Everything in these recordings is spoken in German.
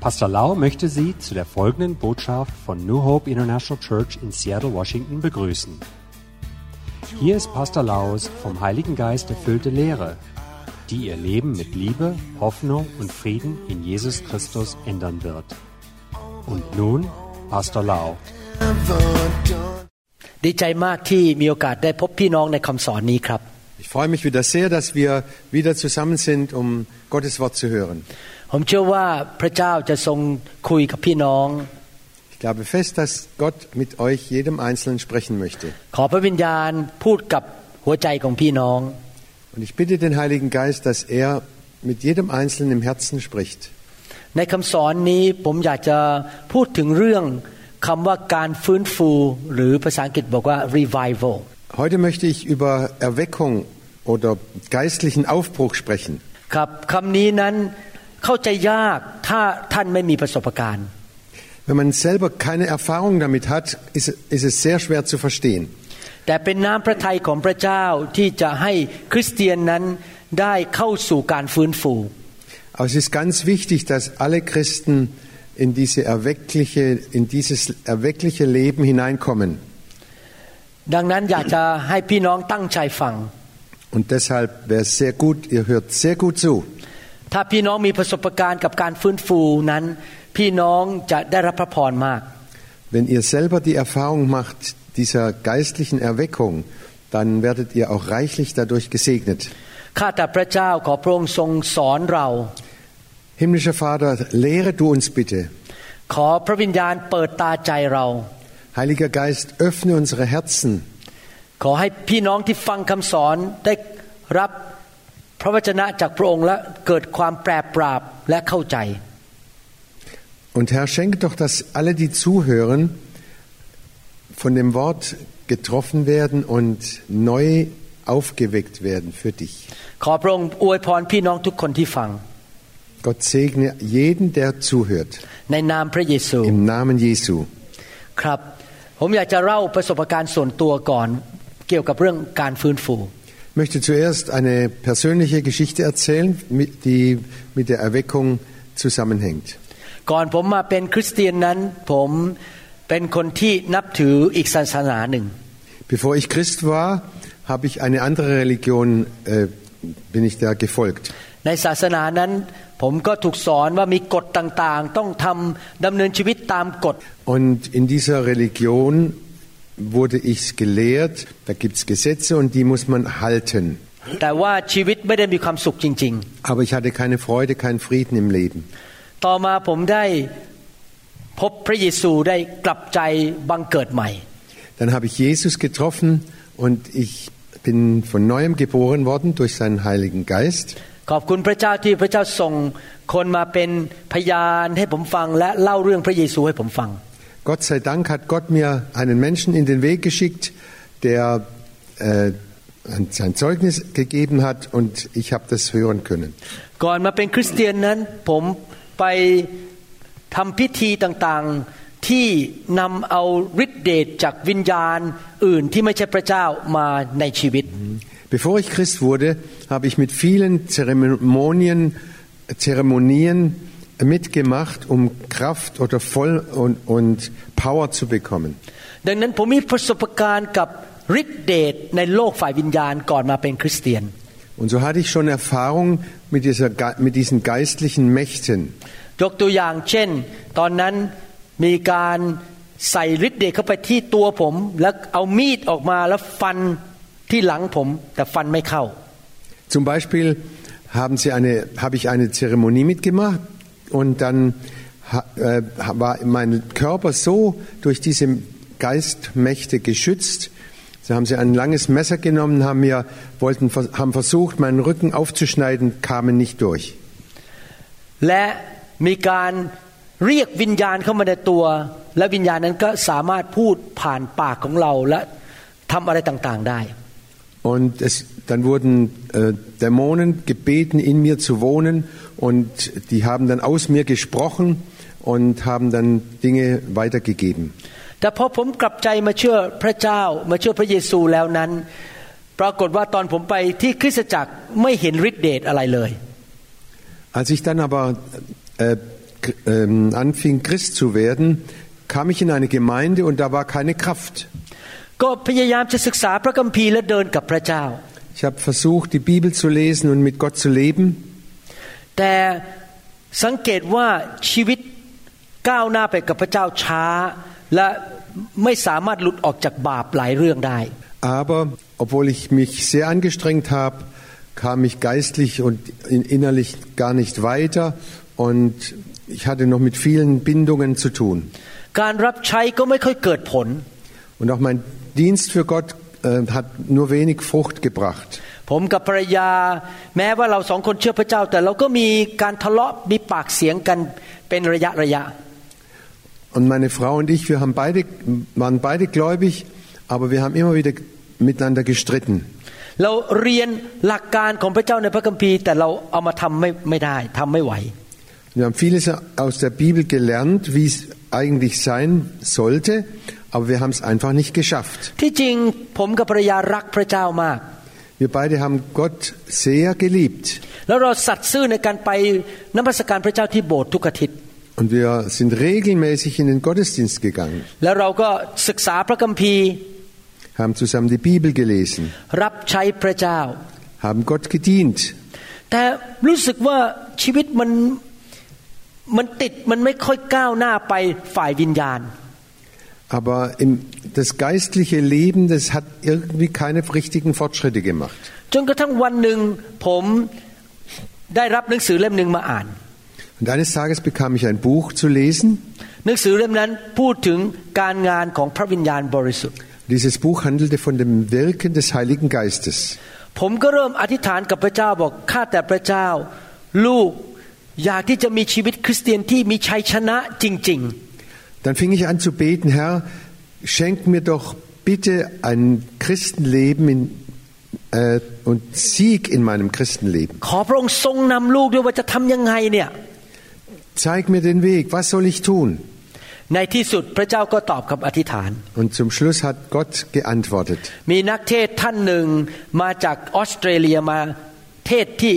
Pastor Lau möchte Sie zu der folgenden Botschaft von New Hope International Church in Seattle, Washington begrüßen. Hier ist Pastor Laus vom Heiligen Geist erfüllte Lehre, die Ihr Leben mit Liebe, Hoffnung und Frieden in Jesus Christus ändern wird. Und nun Pastor Lau. ดีใจมากที่มีโอกาสได้พบพี่น้องในคำสอนนี้ครับ Ich freue mich wieder sehr, dass wir wieder zusammen sind, um Gottes Wort zu hören. ผมเชื่อว่าพระเจ้าจะทรงคุยกับพี่น้อง Ich glaube fest, dass Gott mit euch, jedem Einzelnen, sprechen möchte. ขอพระวิญญาณพูดกับหัวใจของพี่น้อง Und ich bitte den Heiligen Geist, dass er mit jedem Einzelnen im Herzen spricht. ในคำสอนนี้ผมอยากจะพูดถึงเรื่องคำว่าการฟื้นฟู หรือภาษาอังกฤษบอกว่า revival Heute möchte ich über Erweckung oder geistlichen Aufbruch sprechen. ครับคำนี้นั้น เข้าใจยากถ้าท่านไม่มีประสบการณ์ Wenn man selber keine Erfahrung damit hat, ist, ist es sehr schwer zu verstehen. แต่เป็นน้ำพระทัยของพระเจ้าที่จะให้คริสเตียนนั้นได้เข้าสู่การฟื้นฟู Aber es ist ganz wichtig, dass alle Christen in, diese erweckliche, in dieses erweckliche Leben hineinkommen. ดังนั้นอยากจะให้พี่น้องตั้งใจฟัง Und deshalb wäre es sehr gut, ihr hört sehr gut zu. ถ้าพี่น้องมีประสบการณ์กับการฟื้นฟูนั้น พี่น้องจะได้รับพระพรมาก Wenn ihr selber die Erfahrung macht dieser geistlichen Erweckung, dann werdet ihr auch reichlich dadurch gesegnet. ข้าแต่พระเจ้าขอพระองค์ทรงสอนเรา Himmlischer Vater, lehre du uns bitte. ขอพระวิญญาณเปิดตาใจเรา Heiliger Geist, öffne unsere Herzen. ขอให้พี่น้องที่ฟังคำสอนได้รับ พระวจนะจากพระองค์และเกิดความแปรปราบและเข้าใจ Und Herr, schenke doch, dass alle, die zuhören, von dem Wort getroffen werden und neu aufgeweckt werden für dich. ขอพระองค์อวยพรพี่น้องทุกคนที่ฟัง Gott segne jeden, der zuhört. ในนามพระเยซู Im Namen Jesu. ครับ ผมอยากจะเล่าประสบการณ์ส่วนตัวก่อน เกี่ยวกับเรื่องการฟื้นฟู Ich möchte zuerst eine persönliche Geschichte erzählen, mit- die mit der Erweckung zusammenhängt. ก่อนผมมาเป็นคริสเตียนนั้น ผมเป็นคนที่นับถืออีกศาสนาหนึ่ง Bevor ich Christ war, habe ich eine andere Religion, äh, bin ich da gefolgt. ในศาสนานั้น ผมก็ถูกสอนว่ามีกฎต่างๆ ต้องทำดำเนินชีวิตตามกฎ Und in dieser Religion wurde ich gelehrt, da gibt es Gesetze und die muss man halten. Aber ich hatte keine Freude, keinen Frieden im Leben. Dann habe ich Jesus getroffen und ich bin von neuem geboren worden durch seinen Heiligen Geist. ขอบคุณพระเจ้าที่พระเจ้าส่งคนมาเป็นพยานให้ผมฟังและเล่าเรื่องพระเยซูให้ผมฟัง Gott sei Dank hat Gott mir einen Menschen in den Weg geschickt, der äh, sein Zeugnis gegeben hat und ich habe das hören können. ก่อนมาเป็นคริสเตียนนั้นผมไปทำพิธีต่างๆที่นำเอาฤทธิเดชจากวิญญาณอื่นที่ไม่ใช่พระเจ้ามาในชีวิต Bevor ich Christ wurde, habe ich mit vielen Zeremonien, Zeremonien mitgemacht, um Kraft oder Voll und, und Power zu bekommen. ดังนั้นผมมีประสบการณ์กับฤทธิเดชในโลกฝ่ายวิญญาณก่อนมาเป็นคริสเตียน Und so hatte ich schon Erfahrung mit, dieser, Ge- mit diesen geistlichen Mächten. ยกตัวอย่างเช่น ตอนนั้นมีการใส่ฤทธิเดชเข้าไปที่ตัวผม แล้วเอามีดออกมาแล้วฟันที่หลังผม แต่ฟันไม่เข้า Zum Beispiel haben sie eine, habe ich eine Zeremonie mitgemacht und dann ha- äh, war mein Körper so durch diese Geistmächte geschützt. So haben sie ein langes Messer genommen, haben mir, wollten, haben versucht, meinen Rücken aufzuschneiden, kamen nicht durch. และมีการเรียกวิญญาณเข้ามาในตัว และวิญญาณนั้นก็สามารถพูดผ่านปากของเราและทำอะไรต่างๆได้ Und es, dann wurden äh, Dämonen gebeten, in mir zu wohnen und die haben dann aus mir gesprochen und haben dann Dinge weitergegeben. แต่พอผมกลับใจมาเชื่อพระเจ้ามาเชื่อพระเยซูแล้วนั้น ปรากฏว่าตอนผมไปที่คริสตจักรไม่เห็นฤทธิเดชอะไรเลย Als ich dann aber äh, ähm, anfing, Christ zu werden, kam ich in eine Gemeinde und da war keine Kraft. ก็พยายามจะศึกษาพระคัมภีร์และเดินกับพระเจ้า Ich habe versucht, die Bibel zu lesen und mit Gott zu leben. แต่สังเกตว่าชีวิตก้าวหน้าไปกับพระเจ้าช้า และไม่สามารถหลุดออกจากบาปหลายเรื่องได้ Aber obwohl ich mich sehr angestrengt habe, kam ich geistlich und in- innerlich gar nicht weiter und ich hatte noch mit vielen Bindungen zu tun. การรับใช้ก็ไม่ค่อยเกิดผล Und auch mein Dienst für Gott äh, hat nur wenig Frucht gebracht. ผมกับภรรยา แม้ว่าเราสองคนเชื่อพระเจ้า แต่เราก็มีการทะเลาะมีปากเสียงกันเป็นระยะระยะ Und meine Frau und ich, wir haben beide, waren beide gläubig, aber wir haben immer wieder miteinander gestritten. เราเรียนหลักการของพระเจ้าในพระคัมภีร์ แต่เราเอามาทำไม่ไม่ได้ทำไม่ไหว Wir haben vieles aus der Bibel gelernt, wie es eigentlich sein sollte, aber wir haben es einfach nicht geschafft. ที่จริงผมกับภรรยารักพระเจ้ามาก Wir beide haben Gott sehr geliebt แล้วเราสัตย์ซื่อในการไปนมัสการพระเจ้าที่โบสถ์ทุกอาทิตย์ und wir sind regelmäßig in den Gottesdienst gegangen, แล้วเราก็ศึกษาพระคัมภีร์ haben zusammen die Bibel gelesen, รับใช้พระเจ้า haben Gott gedient. แต่รู้สึกว่าชีวิตมันมันติดมันไม่ค่อยก้าวหน้าไปฝ่ายวิญญาณ Aber im, das geistliche Leben, das hat irgendwie keine richtigen Fortschritte gemacht. จนกระทั่งวันหนึ่งผมได้รับหนังสือเล่มหนึ่งมาอ่าน Und eines Tages bekam ich ein Buch zu lesen. หนังสือเล่มนั้นพูดถึงการงานของพระวิญญาณบริสุทธิ์ Dieses Buch handelte von dem Wirken des Heiligen Geistes. ผมก็เริ่มอธิษฐานกับพระเจ้าบอกข้าแต่พระเจ้า ลูกอยากที่จะมีชีวิตคริสเตียนที่มีชัยชนะจริง Dann fing ich an zu beten, Herr, schenk mir doch bitte ein Christenleben in, äh, und Sieg in meinem Christenleben. ๆ ขอพระองค์ทรงนำลูกด้วยว่าจะทำยังไงเนี่ย Zeig mir den Weg, was soll ich tun? ในที่สุดพระเจ้าก็ตอบคำอธิษฐาน Und zum Schluss hat Gott geantwortet. มีนักเทศน์ท่านหนึ่งมาจากออสเตรเลียมาเทศน์ที่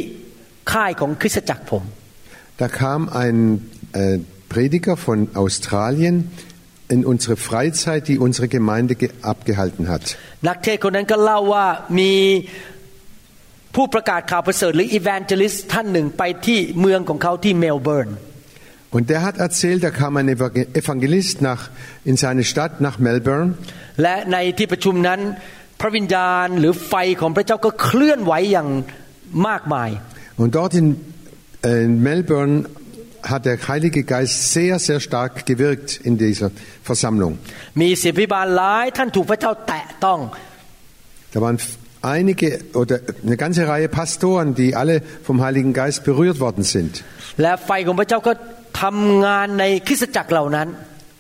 ค่ายของคริสตจักรผม Da kam ein äh, Prediger von Australien in unsere Freizeit, die unsere Gemeinde ge abgehalten hat. นักเทศน์คนนั้นก็เล่าว่ามีผู้ประกาศข่าวประเสริฐหรืออี v a n g e l i s t ท่านหนึ่งไปที่เมืองของเขาที่เมลเบิร์น Und der hat erzählt, da kam ein Evangel- Evangelist nach, in seine Stadt, nach Melbourne. และในที่ประชุมนั้น พระวิญญาณหรือไฟของพระเจ้าก็เคลื่อนไหวอย่างมากมาย Und dort in, äh, in Melbourne hat der Heilige Geist sehr, sehr stark gewirkt in dieser Versammlung. Da waren einige oder eine ganze Reihe Pastoren, die alle vom Heiligen Geist berührt worden sind.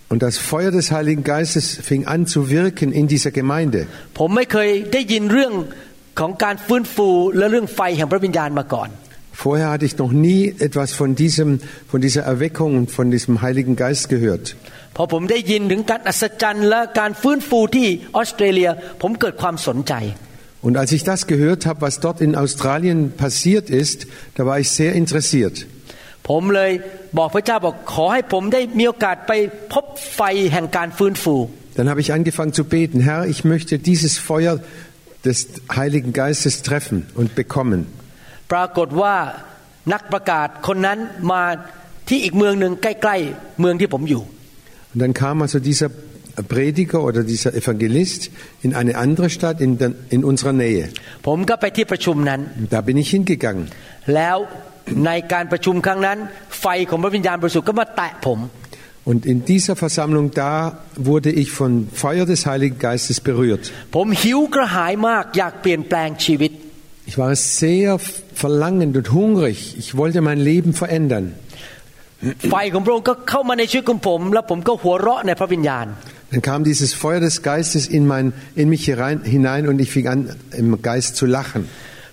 Und das Feuer des Heiligen Geistes fing an zu wirken in dieser Gemeinde. Ich habe nie von der Heilung und der Feuer der นเรื่องของการฟื้นฟูและเรื่องไฟแห่งพระวิญญาณมาก่อน Vorher hatte ich noch nie etwas von, diesem, von dieser Erweckung und von diesem Heiligen Geist gehört. พอผมได้ยินถึงการอัศจรรย์และการฟื้นฟูที่ออสเตรเลีย ผมเกิดความสนใจ Und als ich das gehört habe, was dort in Australien passiert ist, da war ich sehr interessiert. ผมเลยบอกพระเจ้าบอกขอให้ผมได้มีโอกาสไปพบไฟแห่งการฟื้นฟู Dann habe ich angefangen zu beten, Herr, ich möchte dieses Feuer des Heiligen Geistes treffen und bekommen. ปรากฏว่านักประกาศคนนั้นมาที่อีกเมืองหนึ่งใกล้ๆเมืองที่ผมอยู่ Und dann kam also dieser Prediger oder dieser Evangelist in eine andere Stadt in, der, in unserer Nähe. ผมก็ไปที่ประชุมนั้น Und da bin ich hingegangen. แล้วในการประชุมครั้งนั้น ไฟของพระวิญญาณบริสุทธิ์ก็มาแตะผม Und in dieser Versammlung da wurde ich vom Feuer des Heiligen Geistes berührt. ผมหิวกระหายมากอยากเปลี่ยนแปลงชีวิต Ich war sehr verlangend und hungrig. Ich wollte mein Leben verändern. ไฟของพระองค์ก็เข้ามาในชีวิตของผม แล้วผมก็หัวเราะในพระวิญญาณ Dann kam dieses Feuer des Geistes in, mein, in mich herein, hinein und ich fing an, im Geist zu lachen.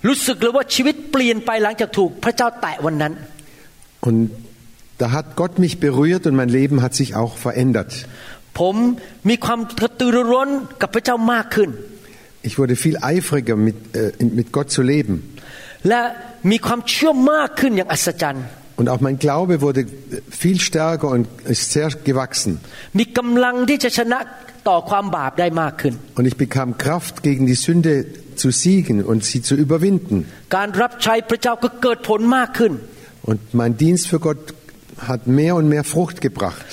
รู้สึกเลยว่าชีวิตเปลี่ยนไปหลังจากถูกพระเจ้าแตะวันนั้น Und da hat Gott mich berührt und mein Leben hat sich auch verändert. ผมมีความกระตือรือร้นกับพระเจ้ามากขึ้น Ich wurde viel eifriger, mit, äh, mit Gott zu leben. และมีความเชื่อมากขึ้นอย่างอัศจรรย์ Und auch mein Glaube wurde viel stärker und ist sehr gewachsen. มีกำลังที่จะชนะต่อความบาปได้มากขึ้น Und ich bekam Kraft, gegen die Sünde zu siegen und sie zu überwinden. การรับใช้พระเจ้าก็เกิดผลมากขึ้น Und mein Dienst für Gott hat mehr und mehr Frucht gebracht.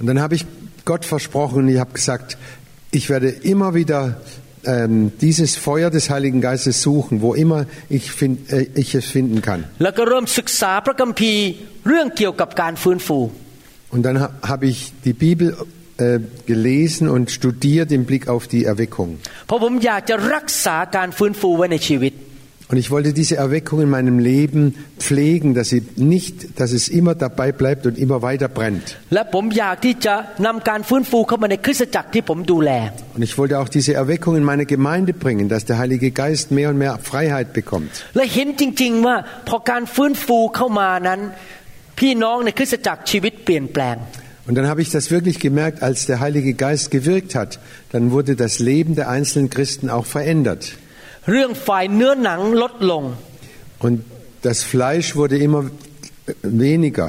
Und dann habe ich Gott versprochen und ich habe gesagt, ich werde immer wieder ähm, dieses Feuer des Heiligen Geistes suchen, wo immer ich, find, äh, ich es finden kann. Und dann ha habe ich die Bibel äh, gelesen und studiert im Blick auf die Erweckung. เพราะผมอยากจะรักษาการฟื้นฟูไว้ในชีวิต Und ich wollte diese Erweckung in meinem Leben pflegen, dass, sie nicht, dass es immer dabei bleibt und immer weiter brennt. และผมอยากที่จะนำการฟื้นฟูเข้ามาในคริสตจักรที่ผมดูแล Und ich wollte auch diese Erweckung in meine Gemeinde bringen, dass der Heilige Geist mehr und mehr Freiheit bekommt. และเห็นจริง ๆ ว่าพอการฟื้นฟูเข้ามานั้น พี่น้องในคริสตจักรชีวิตเปลี่ยนแปลง Und dann habe ich das wirklich gemerkt, als der Heilige Geist gewirkt hat, dann wurde das Leben der einzelnen Christen auch verändert. เรื่องฝ่ายเนื้อหนังลดลง Und das Fleisch wurde immer weniger.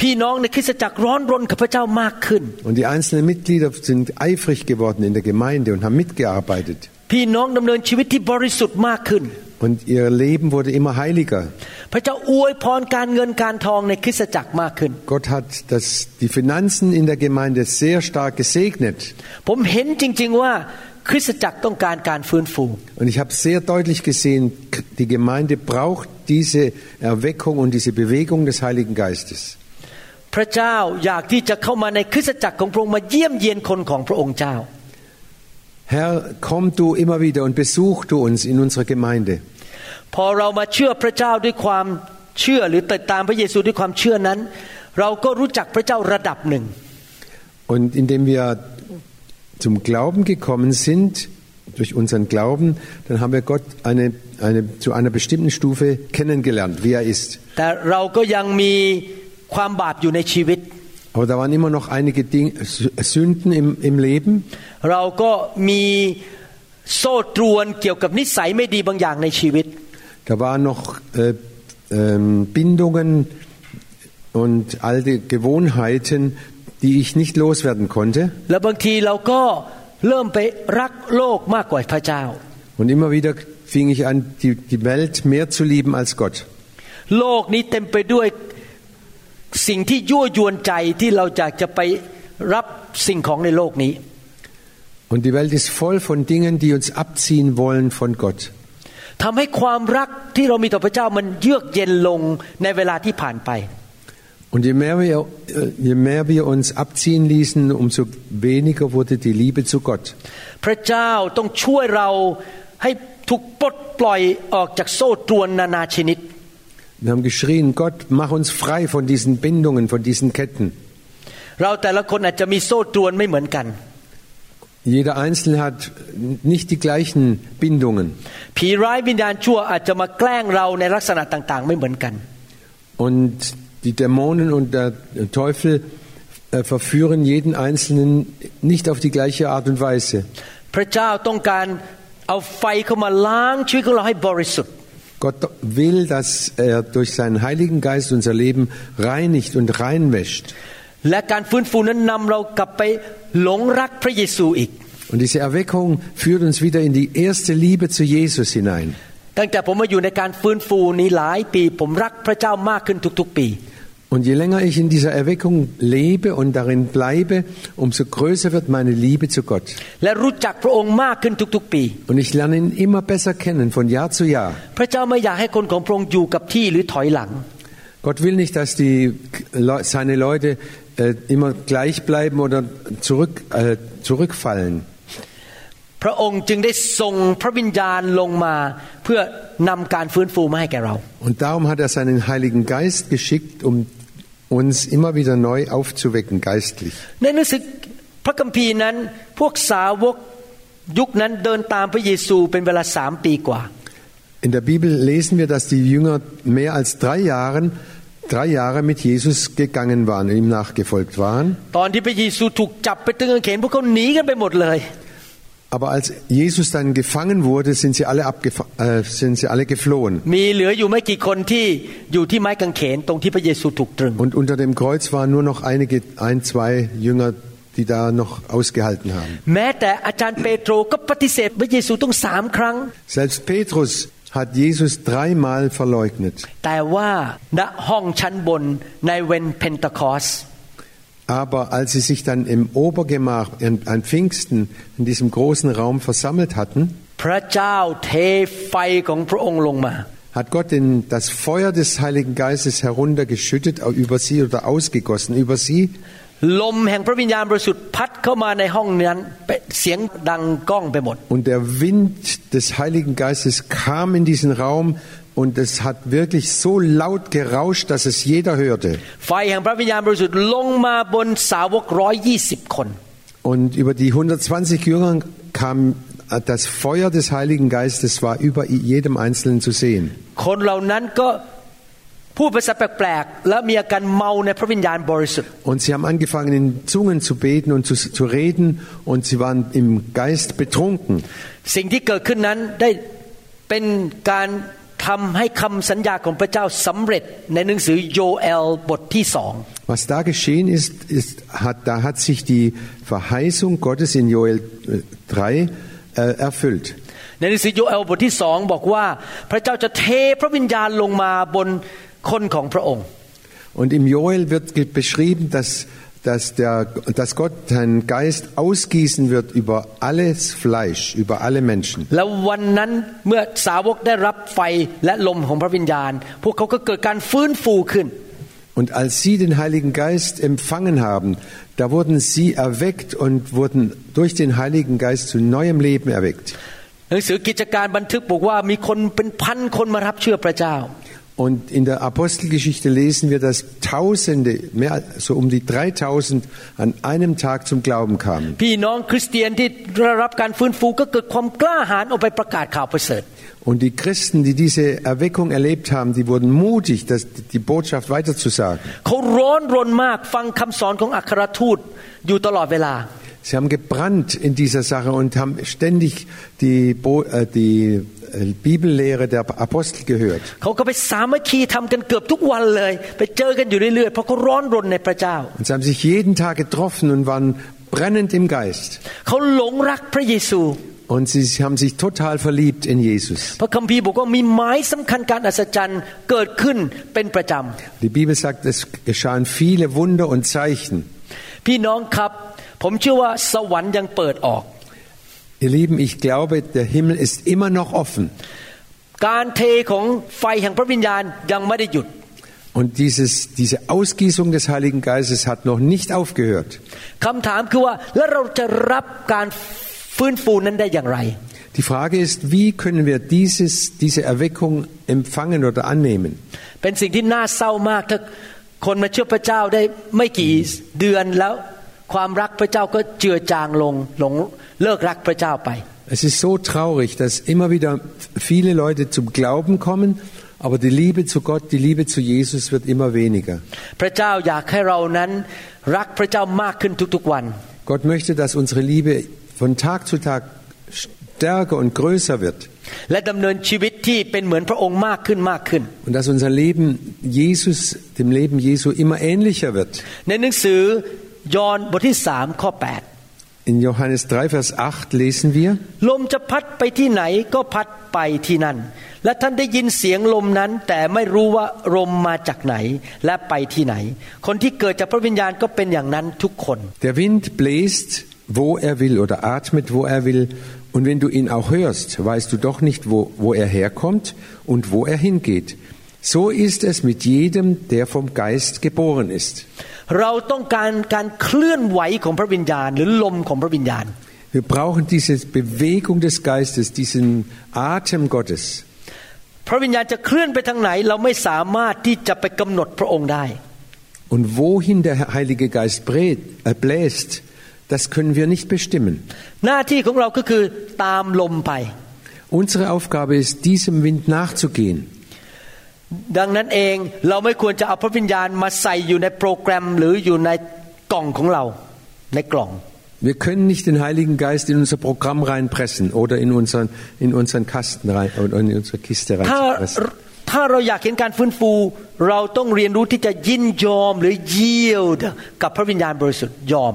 พี่น้องในคริสตจักรร้อนรนกับพระเจ้ามากขึ้น Und die einzelnen Mitglieder sind eifrig geworden in der Gemeinde und haben mitgearbeitet. พี่น้องดำเนินชีวิตที่บริสุทธิ์มากขึ้น Und ihr Leben wurde immer heiliger. พระเจ้าอวยพรการเงินการทองในคริสตจักรมากขึ้น Gott hat das, die Finanzen in der Gemeinde sehr stark gesegnet. ผมเห็นจริง ๆ ว่าค ริสตจักรต้องการการฟื้นฟู Und ich habe sehr deutlich gesehen, die Gemeinde braucht diese Erweckung und diese Bewegung des Heiligen Geistes. พระเจ้าอยากที่จะเข้ามาในคริสตจักรของพระองค์มาเยี่ยมเยียนคนของพระองค์เจ้า Herr, komm du immer wieder und besuch du uns in unserer Gemeinde. พอเรามาเชื่อพระเจ้าด้วยความเชื่อหรือติดตามพระเยซูด้วยความเชื่อนั้น เราก็รู้จักพระเจ้าระดับหนึ่ง Und indem wir zum Glauben gekommen sind, durch unseren Glauben, dann haben wir Gott eine, eine, zu einer bestimmten Stufe kennengelernt, wie er ist. Aber da waren immer noch einige Ding, Sünden im, im Leben. Da waren noch äh, ähm, Bindungen und alte Gewohnheiten, die ich nicht loswerden konnte. และบางทีเราก็เริ่มไปรักโลกมากกว่าพระเจ้า Und immer wieder fing ich an, die, die Welt mehr zu lieben als Gott. โลกนี้เต็มไปด้วยสิ่งที่ยั่วยวนใจที่เราอยากจะไปรับสิ่งของในโลกนี้ Und die Welt ist voll von Dingen, die uns abziehen wollen von Gott. ทำให้ความรักที่เรามีต่อพระเจ้ามันเยือกเย็นลงในเวลาที่ผ่านไป Und je mehr, wir, äh, je mehr wir uns abziehen ließen, umso weniger wurde die Liebe zu Gott. พระเจ้าต้องช่วยเราให้ถูกปลดปล่อยออกจากโซ่ตรวนนานาชนิด Wir haben geschrien, Gott, mach uns frei von diesen Bindungen, von diesen Ketten. เราแต่ละคนอาจจะมีโซ่ตรวนไม่เหมือนกัน Jeder Einzelne hat nicht die gleichen Bindungen. ผีร้ายวิญญาณชั่วอาจจะมาแกล้งเราในลักษณะต่างๆ ไม่เหมือนกัน Und die Dämonen und der Teufel äh, verführen jeden Einzelnen nicht auf die gleiche Art und Weise. พระเจ้าต้องการเอาไฟเข้ามาล้างชีวิตของเราให้บริสุทธิ์ Gott will, dass er durch seinen Heiligen Geist unser Leben reinigt und reinwäscht. และการฟื้นฟูนั้นนำเรากลับไปหลงรักพระเยซูอีก Und diese Erweckung führt uns wieder in die erste Liebe zu Jesus hinein. ตั้งแต่ผมมาอยู่ในการฟื้นฟูนี้หลายปี ผมรักพระเจ้ามากขึ้นทุกๆปี Und je länger ich in dieser Erweckung lebe und darin bleibe, umso größer wird meine Liebe zu Gott. และรู้จักพระองค์มากขึ้นทุกๆปี Und ich lerne ihn immer besser kennen, von Jahr zu Jahr. พระเจ้าไม่อยากให้คนของพระองค์อยู่กับที่หรือถอยหลัง Gott will nicht, dass die, Le- seine Leute äh, immer gleich bleiben oder zurück, äh, zurückfallen. พระองค์จึงได้ส่งพระวิญญาณลงมาเพื่อนำการฟื้นฟูมาให้แก่เรา Und darum hat er seinen Heiligen Geist geschickt, um uns immer wieder neu aufzuwecken, geistlich. ในหนังสือพระคัมภีร์นั้น พวกสาวกยุคนั้นเดินตามพระเยซูเป็นเวลาสามปีกว่า In der Bibel lesen wir, dass die Jünger mehr als drei Jahre, drei Jahre mit Jesus gegangen waren und ihm nachgefolgt waren. ตอนที่พระเยซูถูกจับไปตึงกางเขนพวกเขาหนีกันไปหมดเลย aber als Jesus dann gefangen wurde, sind sie alle, äh, sind sie alle geflohen. Und unter dem Kreuz waren nur noch einige, ein, zwei Jünger, die da noch ausgehalten haben. Selbst Petrus hat Jesus dreimal verleugnet. Aber als sie sich dann im Obergemach an Pfingsten in diesem großen Raum versammelt hatten, hat Gott in das Feuer des Heiligen Geistes heruntergeschüttet über sie oder ausgegossen über sie. ลมแห่งพระวิญญาณบริสุทธิ์พัดเข้ามาในห้องนั้นเป็นเสียงดังก้องไปหมด Und der Wind des Heiligen Geistes kam in diesen Raum und es hat wirklich so laut gerauscht, dass es jeder hörte. ไฟแห่งพระวิญญาณบริสุทธิ์ลงมาบนสาวกร้อยยี่สิบคน Und über die 120 Jünger kam äh, das Feuer des Heiligen Geistes war über jedem Einzelnen zu sehen. คนเหล่านั้นก็ Und sie haben angefangen in Zungen zu beten und zu, zu reden und sie waren im Geist betrunken. สิ่งที่เกิดขึ้นนั้นได้เป็นการทำให้คำสัญญาของพระเจ้าสำเร็จในหนังสือโยเอลบทที่สอง Was da geschehen ist, ist hat, da hat sich die Verheißung Gottes in Joel äh, 3 äh, erfüllt. ในหนังสือโยเอลบทที่สองบอกว่า พระเจ้าจะเทพระวิญญาณลงมาบน คนของพระองค์ Und im Joel wird ge- beschrieben, dass, dass, der, dass Gott seinen Geist ausgießen wird über alles Fleisch, über alle Menschen. แล้ววันนั้นเมื่อสาวกได้รับไฟและลมของพระวิญญาณ พวกเขาก็เกิดการฟื้นฟูขึ้น Und als sie den Heiligen Geist empfangen haben, da wurden sie erweckt und wurden durch den Heiligen Geist zu neuem Leben erweckt. หนังสือกิจการบันทึกบอกว่ามีคนเป็นพันคนมารับเชื่อพระเจ้า und in der Apostelgeschichte lesen wir, dass Tausende, mehr so um die 3000 an einem Tag zum Glauben kamen. Und die Christen, die diese Erweckung erlebt haben, die wurden mutig, dass die Botschaft weiterzusagen. Sie haben gebrannt in dieser Sache und haben ständig die, Bo äh, die äh, Bibellehre der Apostel gehört. Und sie haben sich jeden Tag getroffen und waren brennend im Geist. Und sie haben sich total verliebt in Jesus. Die Bibel sagt, es geschahen viele Wunder und Zeichen. ำพี่น้องครับ ผมเชื่อว่าสวรรค์ยังเปิดออก Ihr Lieben, ich glaube, der Himmel ist immer noch offen. การเทของไฟแห่งพระวิญญาณยังไม่ได้หยุด Und dieses, diese Ausgießung des Heiligen Geistes hat noch nicht aufgehört. คำถามคือว่าแล้วเราจะรับการฟื้นฟูนั้นได้อย่างไร Die Frage ist, wie können wir dieses, diese Erweckung empfangen oder annehmen? เป็นสิ่งที่น่าเศร้ามากถ้า คนมาเชื่อพระเจ้าได้ไม่กี่เดือนแล้วความรักพระเจ้าก็เจือจางลงหลงเลิกรักพระเจ้าไป Es ist so traurig, dass immer wieder viele Leute zum Glauben kommen, aber die Liebe zu Gott, die Liebe zu Jesus wird immer weniger. พระเจ้าอยากให้เรานั้นรักพระเจ้ามากขึ้นทุกๆวัน Gott möchte, dass unsere Liebe von Tag zu Tag stärker und größer wird และดำเนินชีวิตที่เป็นเหมือนพระองค์มากขึ้นมากขึ้น und dass unser Leben Jesus, dem Leben Jesu immer ähnlicher wird. ในหนังสือยอห์นบทที่สามข้อ In Johannes 3, Vers 8 lesen wir, 8ลมจะพัดไปที่ไหนก็พัดไปที่นั่น และท่านได้ยินเสียงลมนั้น แต่ไม่รู้ว่าลมมาจากไหนและไปที่ไหน คนที่เกิดจากพระวิญญาณก็เป็นอย่างนั้นทุกคน der Wind bläst, wo er will oder atmet, wo er will. Und wenn du ihn auch hörst, weißt du doch nicht, wo, wo er herkommt und wo er hingeht. So ist es mit jedem, der vom Geist geboren ist. เราต้องการการเคลื่อนไหวของพระวิญญาณ หรือลมของพระวิญญาณ Wir brauchen diese Bewegung des Geistes, diesen Atem Gottes. พระวิญญาณจะเคลื่อนไปทางไหน เราไม่สามารถที่จะไปกำหนดพระองค์ได้ Und wohin der Heilige Geist brät, äh, bläst, das können wir nicht bestimmen. หน้าที่ของเราก็คือตามลมไป Unsere Aufgabe ist, diesem Wind nachzugehen. ดังนั้นเองเราไม่ควรจะเอาพระวิญญาณมาใส่อยู่ในโปรแกรมหรืออยู่ในกล่องของเราในกล่อง Wir können nicht den Heiligen Geist in unser Programm reinpressen oder in unseren, in unseren Kasten rein oder in unsere Kiste ถ้า reinpressen. ถ้าเราอยากเห็นการฟื้นฟู เราต้องเรียนรู้ที่จะยินยอมหรือ yield กับพระวิญญาณบริสุทธิ์ยอม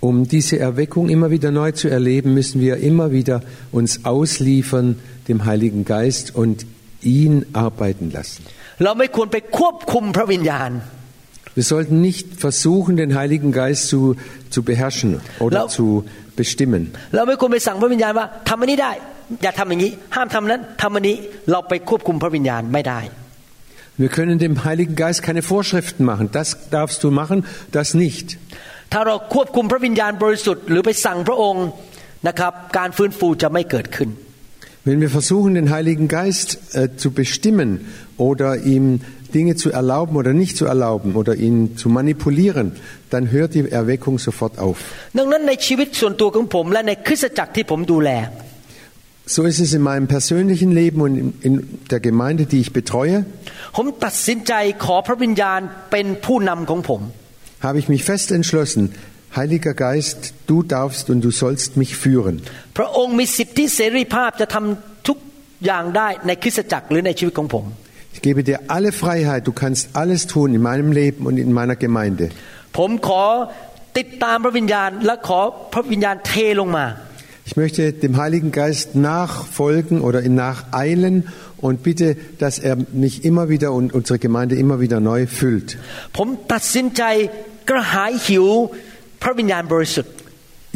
um diese Erweckung immer wieder neu zu erleben, müssen wir immer wieder uns ausliefern dem Heiligen Geist und ihn arbeiten lassen. Wir sollten nicht versuchen, den Heiligen Geist zu, zu beherrschen oder zu bestimmen. Wir können dem Heiligen Geist keine Vorschriften machen. Das darfst du machen, das nicht. ถ้าเราควบคุมพระวิญญาณบริสุทธิ์หรือไปสั่งพระองค์นะครับการฟื้นฟูจะไม่เกิดขึ้น Wenn wir versuchen, den Heiligen Geist äh, zu bestimmen oder ihm Dinge zu erlauben oder nicht zu erlauben oder ihn zu manipulieren, dann hört die Erweckung sofort auf. ดังนั้นในชีวิตส่วนตัวของผม และในคริสตจักรที่ผมดูแล So ist es in meinem persönlichen Leben und in, in der Gemeinde, die ich betreue, ผมตัดสินใจขอพระวิญญาณเป็นผู้นำของผม habe ich mich fest entschlossen, Heiliger Geist, du darfst und du sollst mich führen. พระองค์มีสิทธิเสรีภาพจะทำทุกอย่างได้ในคริสตจักรหรือในชีวิตของผม Ich gebe dir alle Freiheit, du kannst alles tun in meinem Leben und in meiner Gemeinde. ผมขอติดตามพระวิญญาณ และขอพระวิญญาณเทลงมา Ich möchte dem Heiligen Geist nachfolgen oder ihm nacheilen und bitte, dass er mich immer wieder und unsere Gemeinde immer wieder neu füllt. ผมตัดสินใจ กระหายหิวพระวิญญาณบริสุทธิ์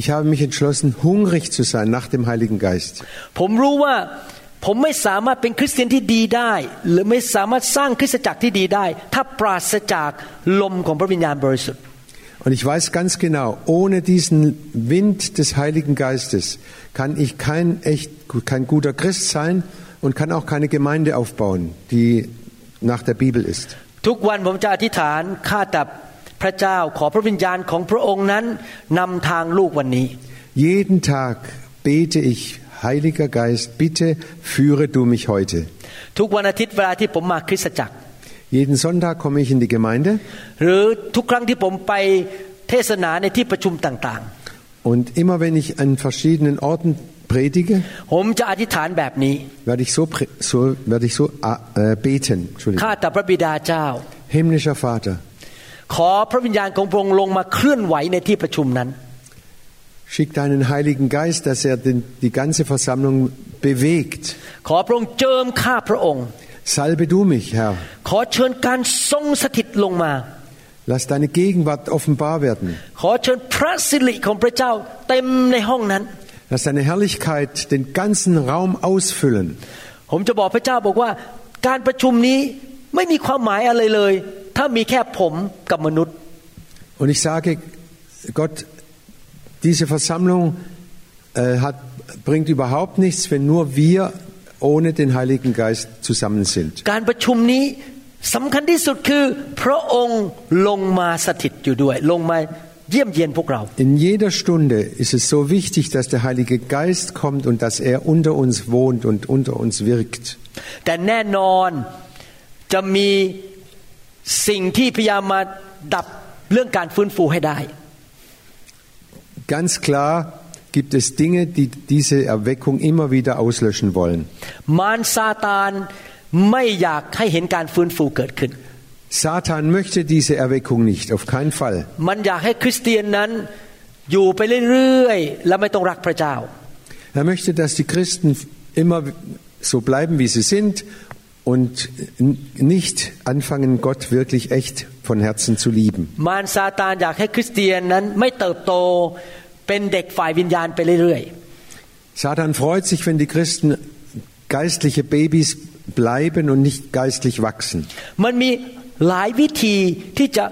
Ich habe mich entschlossen, hungrig zu sein nach dem Heiligen Geist. ผมรู้ว่าผมไม่สามารถเป็นคริสเตียนที่ดีได้ หรือไม่สามารถสร้างคริสตจักรที่ดีได้ ถ้าปราศจากลมของพระวิญญาณบริสุทธิ์ Und ich weiß ganz genau, ohne diesen Wind des Heiligen Geistes kann ich kein echt, kein guter Christ sein und kann auch keine Gemeinde aufbauen, die nach der Bibel ist. ทุกวันผมจะอธิษฐานข้าแต่พระเจ้าขอพระวิญญาณของพระองค์นั้นนำทางลูกวันนี้ Jeden Tag bete ich, Heiliger Geist, bitte führe du mich heute. ทุกวันอาทิตย์เวลาที่ผมมาคริสตจักร Jeden Sonntag komme ich in die Gemeinde หรือทุกครั้งที่ผมไปเทศนาในที่ประชุมต่าง und immer wenn ich an verschiedenen Orten predige, ๆ ผมจะอธิษฐานแบบนี้ werde ich so, pre- so, werde ich so äh, beten. Entschuldigung. ข้าแต่พระบิดาเจ้า Himmlischer Vater, ขอพระวิญญาณของพระองค์ลงมาเคลื่อนไหวในที่ประชุมนั้น schick deinen Heiligen Geist, dass er den, die ganze Versammlung bewegt. ขอพระองค์เจิมข้าพระองค์ Salbe du mich, Herr. ขอเชิญการทรงสถิตลงมา Lass deine Gegenwart offenbar werden. ขอเชิญพระสิริของพระเจ้าเต็มในห้องนั้น Lass deine Herrlichkeit den ganzen Raum ausfüllen. ผมจะบอกพระเจ้าบอกว่า การประชุมนี้ไม่มีความหมายอะไรเลย ถ้ามีแค่ผมกับมนุษย์ Und ich sage, Gott, diese Versammlung äh, hat, bringt überhaupt nichts, wenn nur wir ohne den Heiligen Geist zusammen sind. การประชุมนี้สำคัญที่สุดคือ พระองค์ลงมาสถิตอยู่ด้วย ลงมาเยี่ยมเยียนพวกเรา In jeder Stunde ist es so wichtig, dass der Heilige Geist kommt und dass er unter uns wohnt und unter uns wirkt. แต่แน่นอนจะมี สิ่งที่พยายามมาดับเรื่องการฟื้นฟูให้ได้ Ganz klar gibt es Dinge, die diese Erweckung immer wieder auslöschen wollen. มารซาตานไม่อยากให้เห็นการฟื้นฟูเกิดขึ้น Satan möchte diese Erweckung nicht, auf keinen Fall. มันอยากให้คริสเตียนนั้นอยู่ไปเรื่อยๆ และไม่ต้องรักพระเจ้า Er möchte, dass die Christen immer so bleiben, wie sie sind und nicht anfangen, Gott wirklich echt von Herzen zu lieben. มารซาตานอยากให้คริสเตียนนั้นไม่เติบโตเป็นเด็กฝ่ายวิญญาณไปเรื่อย Satan freut sich, wenn die Christen geistliche Babys bleiben und nicht geistlich wachsen. ๆ มันมีหลายวิธีที่จะ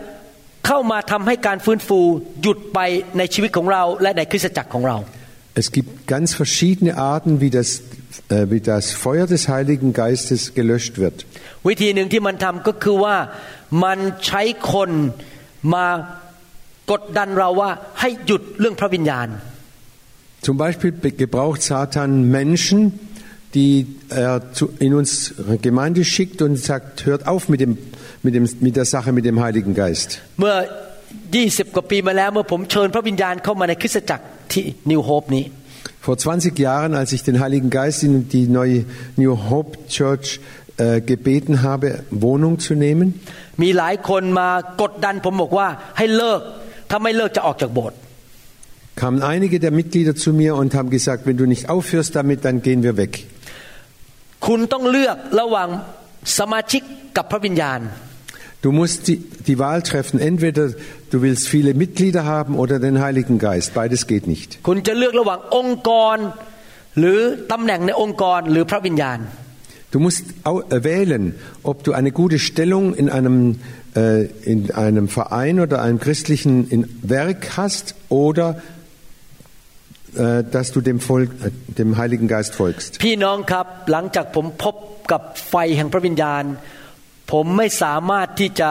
เข้ามาทำให้การฟื้นฟูหยุดไปในชีวิตของเรา และในคริสตจักรของเรา Es gibt ganz verschiedene Arten, wie das, äh, wie das Feuer des Heiligen Geistes gelöscht wird. วิธีหนึ่งที่มันทำก็คือว่ามันใช้คนมากดดันเราว่าให้หยุดเรื่องพระวิญญาณ Zum Beispiel be- gebraucht Satan Menschen, die er zu, in unsere Gemeinde schickt und sagt, hört auf mit, dem, mit, dem, mit der Sache mit dem Heiligen Geist. เมื่อ 20 กว่าปีมาแล้วเมื่อผมเชิญพระวิญญาณเข้ามาในคริสตจักรที่นิวโฮปนี้ Vor 20 Jahren, als ich den Heiligen Geist in die neue New Hope Church äh, gebeten habe, Wohnung zu nehmen, มีหลายคนมากดดันผมบอกว่าให้เลิก ถ้าไม่เลิกจะออกจากโบสถ์ kamen einige der Mitglieder zu mir und haben gesagt, wenn du nicht aufhörst damit, dann gehen wir weg. คุณต้องเลือกระหว่างสมาชิกกับพระวิญญาณ Du musst die, die Wahl treffen, entweder du willst viele Mitglieder haben oder den Heiligen Geist. Beides geht nicht. คุณจะเลือกระหว่างองค์กร หรือตำแหน่งในองค์กรหรือพระวิญญาณ Du musst au- äh, wählen, ob du eine gute Stellung in einem, äh, in einem Verein oder einem christlichen in- Werk hast oder äh, dass du dem, Volk, äh, dem Heiligen Geist folgst. พี่น้องครับหลังจากผมพบกับไฟแห่งพระวิญญาณ ผมไม่สามารถที่จะ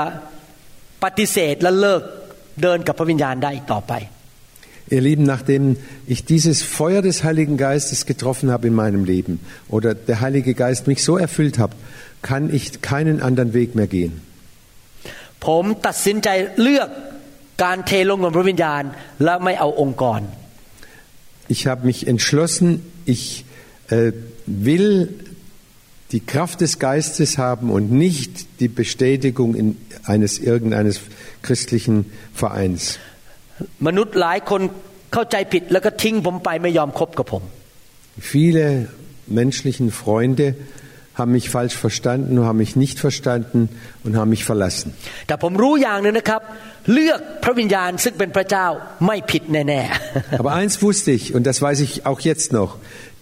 ปฏิเสธและเลิกเดินกับพระวิญญาณได้อีกต่อไป Ihr Lieben, nachdem ich dieses Feuer des Heiligen Geistes getroffen habe in meinem Leben oder der Heilige Geist mich so erfüllt hat, kann ich keinen anderen Weg mehr gehen. ผมตัดสินใจเลือกการเทลงของพระวิญญาณ และไม่เอาองค์กร Ich habe mich entschlossen, ich äh, will die Kraft des Geistes haben und nicht die Bestätigung in eines irgendeines christlichen Vereins. มนุษย์หลายคนเข้าใจผิดแล้วก็ทิ้งผมไปไม่ยอมคบกับผม Viele menschlichen Freunde haben mich falsch verstanden, haben mich nicht verstanden und haben mich verlassen. แต่ผมรู้อย่างหนึงนะครับ เลือกพระวิญญาณซึ่งเป็นพระเจ้าไม่ผิดแน่ๆ Aber eins wusste ich, und das weiß ich auch jetzt noch,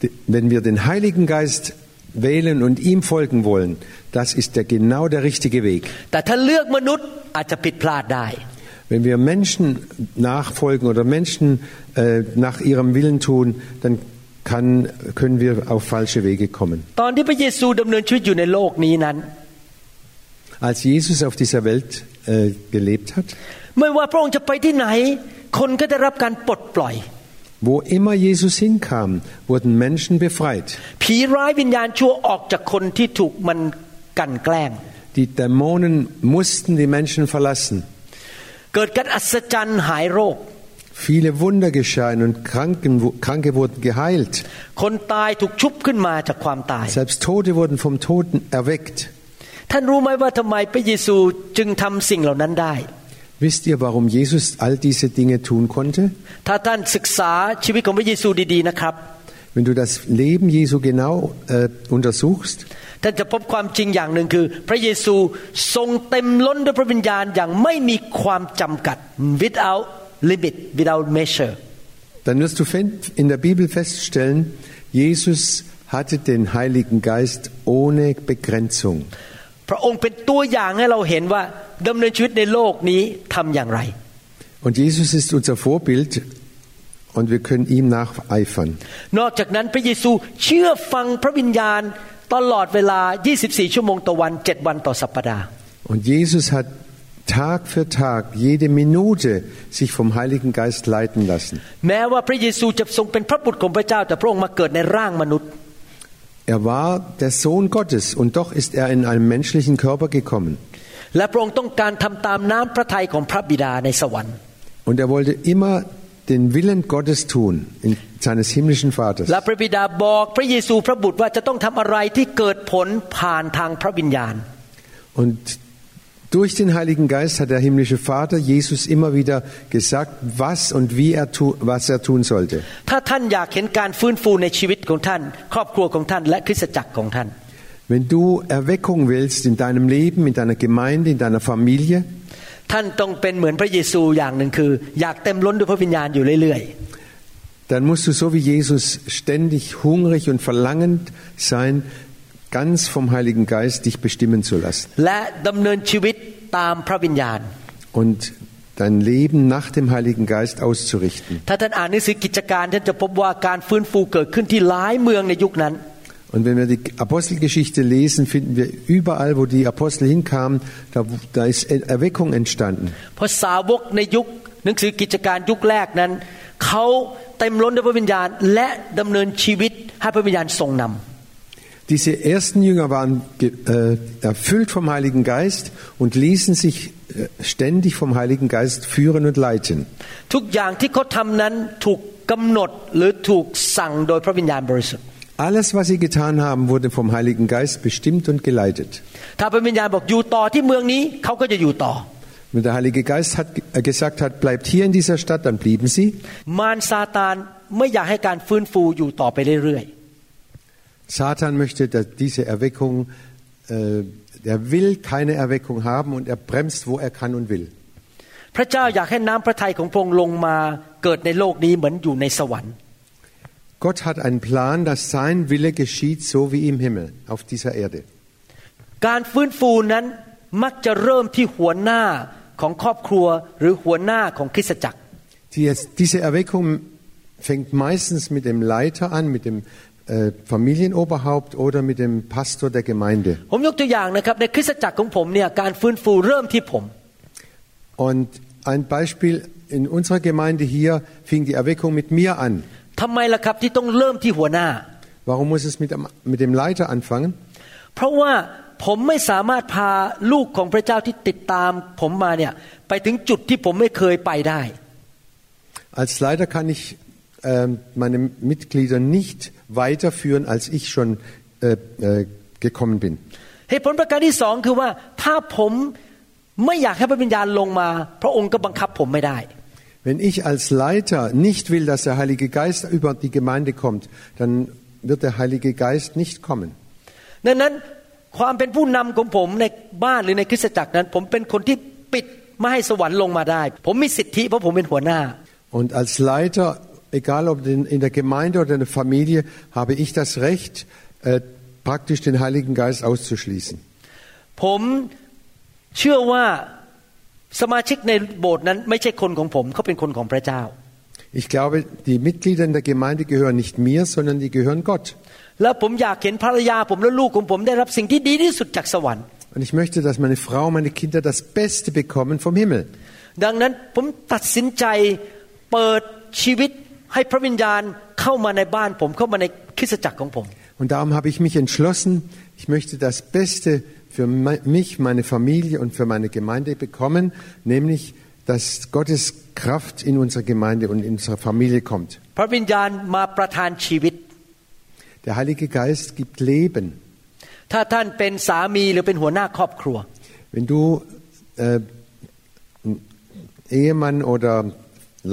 d- wenn wir den Heiligen Geist wählen und ihm folgen wollen, das ist der, genau der richtige Weg. Wenn wir Menschen nachfolgen oder Menschen äh, nach ihrem Willen tun, dann kann, können wir auf falsche Wege kommen. Als Jesus auf dieser Welt äh, gelebt hat, ไม่ว่าพระองค์จะไปที่ไหน คนก็ได้รับการปลดปล่อย wo immer Jesus hinkam, wurden Menschen befreit. ผีร้ายวิญญาณชั่วออกจากคนที่ถูกมันกลันแกล้ง Die Dämonen mussten die Menschen verlassen. เกิดการอัศจรรย์หายโรค Viele Wunder geschahen und Kranken, Kranke wurden geheilt. คนตายถูกชุบขึ้นมาจากความตาย Selbst Tote wurden vom Toten erweckt. ท่านรู้ไหมว่าทำไมพระเยซูจึงทำสิ่งเหล่านั้นได้ Wisst ihr, warum Jesus all diese Dinge tun konnte? ถ้าท่านศึกษาชีวิตของพระเยซูดีๆนะครับ Wenn du das Leben Jesu genau äh, untersuchst, ท่านจะพบความจริงอย่างหนึ่งคือ พระเยซูทรงเต็มล้นด้วยพระวิญญาณอย่างไม่มีความจำกัด without limit without measure dann wirst du fen- in der Bibel feststellen, Jesus hatte den Heiligen Geist ohne Begrenzung. พระองค์เป็นตัวอย่างให้เราเห็นว่า ดำเนินชีวิตในโลกนี้ทำอย่างไร Und Jesus ist unser Vorbild und wir können ihm nacheifern. นอกจากนั้นพระเยซูเชื่อฟังพระวิญญาณตลอดเวลา 24 ชั่วโมงต่อวัน 7 วันต่อสัปดาห์ Und Jesus hat Tag für Tag, jede Minute sich vom Heiligen Geist leiten lassen. แม้ว่าพระเยซูจะทรงเป็นพระบุตรของพระเจ้า แต่พระองค์มาเกิดในร่างมนุษย์ Er war der Sohn Gottes und doch ist er in einem menschlichen Körper gekommen. และพระองค์ต้องการทำตามน้ำพระทัยของพระบิดาในสวรรค์ Und er wollte immer den Willen Gottes tun, in, seines himmlischen Vaters. และพระบิดาบอกพระเยซูพระบุตรว่าจะต้องทำอะไรที่เกิดผลผ่านทางพระวิญญาณ Und durch den Heiligen Geist hat der himmlische Vater Jesus immer wieder gesagt, was und wie er tu, was er tun sollte. ถ้าท่านอยากเห็นการฟื้นฟูในชีวิตของท่าน ครอบครัวของท่านและคริสตจักรของท่าน Wenn du Erweckung willst in deinem Leben, in deiner Gemeinde, in deiner Familie, ท่านต้องเป็นเหมือนพระเยซูอย่างหนึ่งคือ อยากเต็มล้นด้วยพระวิญญาณอยู่เรื่อย dann musst du so wie Jesus ständig hungrig und verlangend sein, ganz vom Heiligen Geist dich bestimmen zu lassen ๆ และดำเนินชีวิตตามพระวิญญาณ und dein Leben nach dem Heiligen Geist auszurichten. ถ้าท่านอ่านหนังสือกิจการท่านจะพบว่าการฟื้นฟูเกิดขึ้นที่หลายเมืองในยุคนั้น Und wenn wir die Apostelgeschichte lesen, finden wir überall, wo die Apostel hinkamen, da, da ist Erweckung entstanden. เพราะสาวกในยุคหนังสือกิจการยุคแรกนั้น เขาเต็มล้นด้วยพระวิญญาณ และดำเนินชีวิตให้พระวิญญาณทรงนำ Diese ersten Jünger waren ge- äh, erfüllt vom Heiligen Geist und ließen sich äh, ständig vom Heiligen Geist führen und leiten. ทุกอย่างที่เ ขาทำนั้นถูกกำหนดหรือถูกสั่งโดยพระวิญญาณบริสุทธิ์ Alles, was sie getan haben, wurde vom Heiligen Geist bestimmt und geleitet. ถ้าพระวิญญาณบอกอยู่ต่อที่เมืองนี้เขาก็จะอยู่ต่อ Wenn der Heilige Geist hat, äh, gesagt hat, bleibt hier in dieser Stadt, dann blieben sie. มารซาตานไม่อยากให้การฟื้นฟูอยู่ต่อไปเรื่อย Satan möchte dass diese Erweckung, äh, er will keine Erweckung haben und er bremst, wo er kann und will. ๆ พระเจ้าอยากให้น้ำพระทัยของพระองค์ลงมาเกิดในโลกนี้เหมือนอยู่ในสวรรค์ Gott hat einen Plan, dass sein Wille geschieht, so wie im Himmel, auf dieser Erde. การฟื้นฟูนั้นมักจะเริ่มที่หัวหน้าของครอบครัวหรือหัวหน้าของคริสตจักร Die, diese Erweckung fängt meistens mit dem Leiter an, mit dem äh, Familienoberhaupt oder mit dem Pastor der Gemeinde. ผมยกตัวอย่างนะครับในคริสตจักรของผมเนี่ยการฟื้นฟูเริ่มที่ผม Und ein Beispiel, in unserer Gemeinde hier fing die Erweckung mit mir an. ทำไมล่ะครับที่ต้องเริ่มที่หัวหน้า Warum muss es mit, dem- mit dem Leiter anfangen? เพราะว่าผมไม่สามารถพาลูกของพระเจ้าที่ติดตามผมมาเนี่ยไปถึงจุดที่ผมไม่เคยไปได้ Als Leiter kann ich ähm, meine Mitglieder nicht weiterführen, als ich schon äh, äh, gekommen bin. เหตุผลประการที่สองคือว่าถ้าผมไม่อยากให้พระวิญญาณลงมา พระองค์ก็บังคับผมไม่ได้ Wenn ich als Leiter nicht will, dass der Heilige Geist über die Gemeinde kommt, dann wird der Heilige Geist nicht kommen. ดังนั้นความเป็นผู้นำของผมในบ้านหรือในคริสตจักรนั้น ผมเป็นคนที่ปิดไม่ให้สวรรค์ลงมาได้ ผมมีสิทธิเพราะผมเป็นหัวหน้า Und als Leiter, egal ob in in der Gemeinde oder in der Familie, habe ich das Recht, äh, praktisch den Heiligen Geist auszuschließen. ผมเชื่อว่า สมาชิกในโบสถ์นั้นไม่ใช่คนของผมเขาเป็นคนของพระเจ้า Ich glaube, die Mitglieder in der Gemeinde gehören nicht mir, sondern die gehören Gott. แล้วผมอยากเห็นภรรยาผมและลูกของผมได้รับสิ่งที่ดีที่สุดจากสวรรค์ Und ich möchte, dass meine Frau, meine Kinder das Beste bekommen vom Himmel. ดังนั้นผมตัดสินใจเปิดชีวิตให้พระวิญญาณเข้ามาในบ้านผมเข้ามาในคริสตจักรของผม Und darum habe ich mich entschlossen, ich möchte das Beste für me- mich, meine Familie und für meine Gemeinde bekommen, nämlich, dass Gottes Kraft in unsere Gemeinde und in unsere Familie kommt. พระวิญญาณมาประทานชีวิต Der Heilige Geist gibt Leben. ถ้าท่านเป็นสามีหรือเป็นหัวหน้าครอบครัว Wenn du äh, Ehemann oder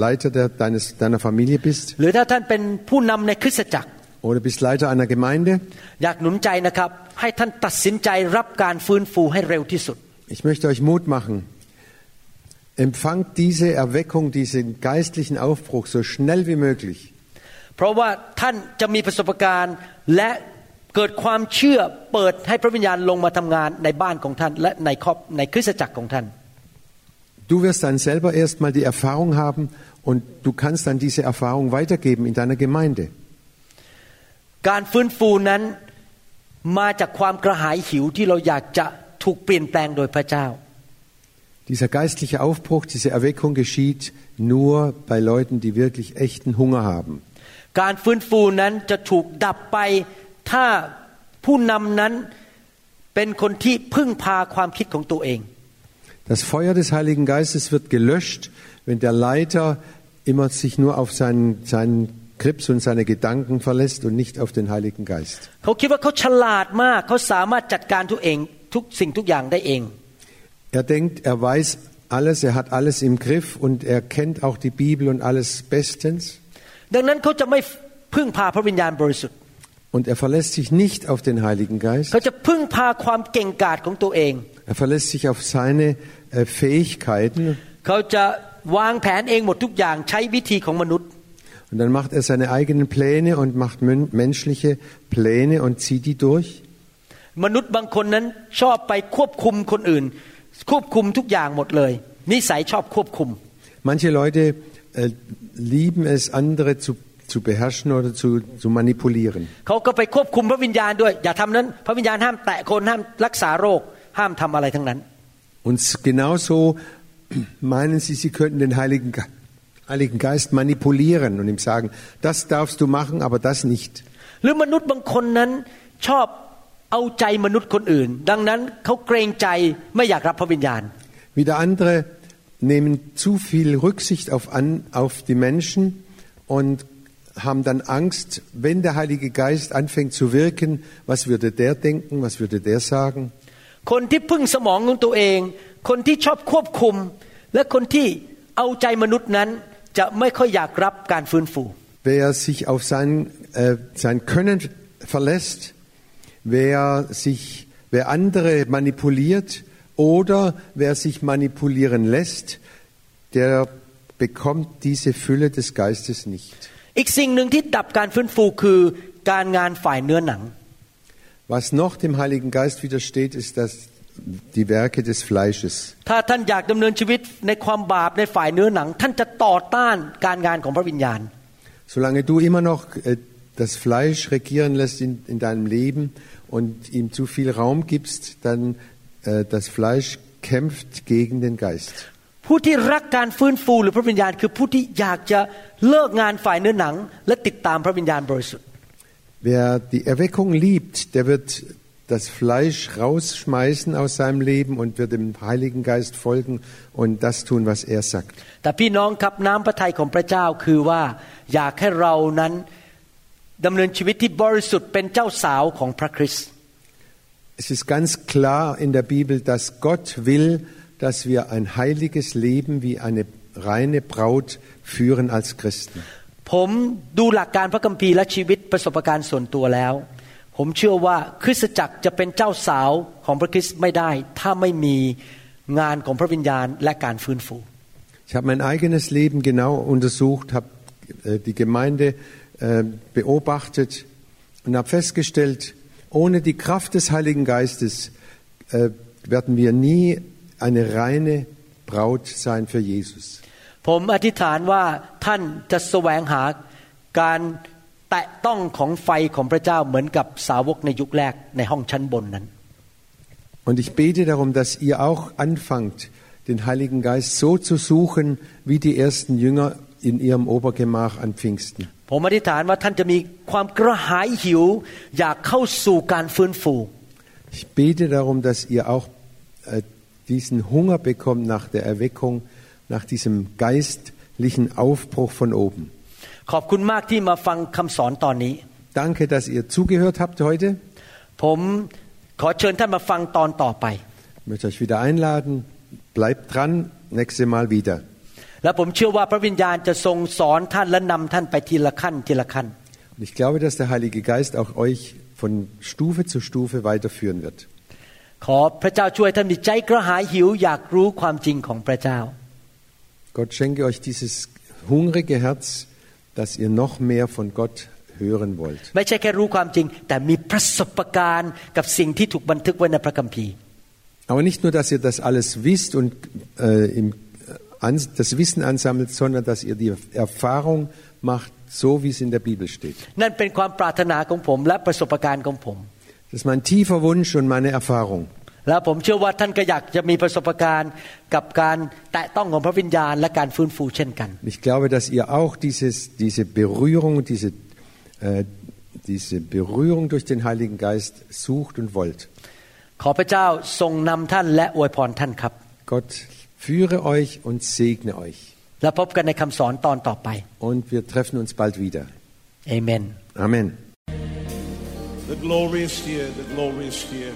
Leiter der, deines, deiner Familie bist หรือถ้าท่านเป็นผู้นำในคริสตจักร oder bist Leiter einer Gemeinde, อยากหนุนใจนะครับ ให้ท่านตัดสินใจรับการฟื้นฟูให้เร็วที่สุด ich möchte euch Mut machen. Empfangt diese Erweckung, diesen geistlichen Aufbruch so schnell wie möglich. เพราะว่าท่านจะมีประสบการณ์ และเกิดความเชื่อเปิดให้พระวิญญาณลงมาทำงานในบ้านของท่าน และในครอบในคริสตจักรของท่าน Du wirst dann selber erstmal die Erfahrung haben und du kannst dann diese Erfahrung weitergeben in deiner Gemeinde. การฟื้นฟูนั้นมาจากความกระหายหิวที่เราอยากจะถูกเปลี่ยนแปลงโดยพระเจ้า Dieser geistliche Aufbruch, diese Erweckung geschieht nur bei Leuten, die wirklich echten Hunger haben. การฟื้นฟูนั้นจะถูกดับไปถ้าผู้นำนั้นเป็นคนที่พึ่งพาความคิดของตัวเอง Das Feuer des Heiligen Geistes wird gelöscht, wenn der Leiter immer sich nur auf seinen, seinen Krips und seine Gedanken verlässt und nicht auf den Heiligen Geist. เขาคิดว่าเขาฉลาดมากเขาสามารถจัดการทุกเองทุกสิ่งทุกอย่างได้เอง Er denkt, er weiß alles, er hat alles im Griff und er kennt auch die Bibel und alles bestens. ดังนั้นเขาจะไม่พึ่งพาพระวิญญาณบริสุทธิ์ Und er verlässt sich nicht auf den Heiligen Geist. เขาจะพึ่งพาความเก่งกาจของตัวเอง Er verlässt sich auf seine äh, Fähigkeiten เขาจะวางแผนเองหมดทุกอย่างใช้วิธีของมนุษย์ und dann macht er seine eigenen Pläne und macht men- menschliche Pläne und zieht die durch. มนุษย์บางคนนั้นชอบไปควบคุมคนอื่น ควบคุมทุกอย่างหมดเลย นิสัยชอบควบคุม Manche Leute äh, lieben es, andere zu, zu beherrschen oder zu, zu manipulieren. เขาก็ไปควบคุมพระวิญญาณด้วย อย่าทำนั้น พระวิญญาณห้ามแตะคนห้ามรักษาโรค ห้ามทำอะไรทั้งนั้น Und genauso meinen sie, sie könnten den Heiligen, Ge Heiligen Geist manipulieren und ihm sagen, das darfst du machen, aber das nicht. หรือมนุษย์บางคนนั้นชอบ เอาใจมนุษย์คนอื่น ดังนั้นเขาเกรงใจไม่อยากรับพระวิญญาณ Wieder andere nehmen zu viel Rücksicht auf, an, auf die Menschen und haben dann Angst, wenn der Heilige Geist anfängt zu wirken, was würde der denken, was würde der sagen. คนที่พึ่งสมองของตัวเอง คนที่ชอบควบคุม และคนที่เอาใจมนุษย์นั้น จะไม่ค่อยอยากรับการฟื้นฟู Wer sich auf sein, äh, sein Können verlässt, wer, sich, wer andere manipuliert oder wer sich manipulieren lässt, der bekommt diese Fülle des Geistes nicht. อีกสิ่งหนึ่งที่ดับการฟื้นฟูคือการงานฝ่ายเนื้อหนัง Was noch dem Heiligen Geist widersteht, ist das, die Werke des Fleisches. ถ้าท่านอยากดำเนินชีวิตในความบาปในฝ่ายเนื้อหนัง ท่านจะต่อต้านการงานของพระวิญญาณ Solange du immer noch äh, das Fleisch regieren lässt in, in deinem Leben und ihm zu viel Raum gibst, dann äh, das Fleisch kämpft gegen den Geist. ผู้ที่รักการฟื้นฟูหรือพระวิญญาณ คือผู้ที่อยากจะเลิกงานฝ่ายเนื้อหนัง และติดตามพระวิญญาณบริสุทธิ์ Wer die Erweckung liebt, der wird das Fleisch rausschmeißen aus seinem Leben und wird dem Heiligen Geist folgen und das tun, was er sagt. แต่พี่น้องครับน้ำพระทัยของพระเจ้าคือว่าอยากให้เรานั้นดำเนินชีวิตที่บริสุทธิ์เป็นเจ้าสาวของพระคริสต์ Es ist ganz klar in der Bibel, dass Gott will, dass wir ein heiliges Leben wie eine reine Braut führen als Christen. ผมดูหลักการพระคัมภีร์และชีวิตประสบการณ์ส่วนตัวแล้ว ผมเชื่อว่าคริสตจักรจะเป็นเจ้าสาวของพระคริสต์ไม่ได้ ถ้าไม่มีงานของพระวิญญาณและการฟื้นฟู Ich habe mein eigenes Leben genau untersucht, habe äh, die Gemeinde äh, beobachtet und habe festgestellt, ohne die Kraft des Heiligen Geistes äh, werden wir nie eine reine Braut sein für Jesus. ผมอธิษฐานว่าท่านจะแสวงหาการ แตะต้องของไฟของพระเจ้าเหมือนกับสาวกในยุคแรกในห้องชั้นบนนั้น Und ich bete darum, dass ihr auch anfangt, den Heiligen Geist so zu suchen, wie die ersten Jünger in ihrem Obergemach an Pfingsten. ผมอธิษฐานว่าท่านจะมีความกระหายหิว อยากเข้าสู่การฟื้นฟู Ich bete darum, dass ihr auch äh, diesen Hunger bekommt nach der Erweckung, nach diesem geistlichen Aufbruch von oben. ขอบคุณมากที่มาฟังคำสอนตอนนี้ Danke, dass ihr zugehört habt heute. ผมขอเชิญท่านมาฟังตอนต่อไป Ich möchte euch wieder einladen. Bleibt dran, nächste Mal wieder. และผมเชื่อว่าพระวิญญาณจะทรงสอนท่านและนำท่านไปทีละขั้นทีละขั้น Und ich glaube, dass der Heilige Geist auch euch von Stufe zu Stufe weiterführen wird. ขอพระเจ้าช่วยท่านมีใจกระหายหิว อยากรู้ความจริงของพระเจ้า Gott schenke euch dieses hungrige Herz, dass ihr noch mehr von Gott hören wollt. ไม่ใช่แค่รู้ความจริง แต่มีประสบการณ์กับสิ่งที่ถูกบันทึกไว้ในพระคัมภีร์ Aber nicht nur, dass ihr das alles wisst und äh, im, an, das Wissen ansammelt, sondern dass ihr die Erfahrung macht, so wie es in der Bibel steht. นั่นเป็นความปรารถนาของผมและประสบการณ์ของผม Das ist mein tiefer Wunsch und meine Erfahrung. และผมเชื่อว่าท่านก็อยากจะมีประสบการณ์กับการแตะต้องของพระวิญญาณและการฟื้นฟูเช่นกัน Ich glaube, dass ihr auch dieses, diese Berührung, diese, äh, diese Berührung durch den Heiligen Geist sucht und wollt. ขอพระเจ้าทรงนำท่านและอวยพรท่านครับ Gott führe euch und segne euch. และพบกันในคำสอนตอนต่อไป Und wir treffen uns bald wieder. เอเมน Amen. The glory is here, the glory is here.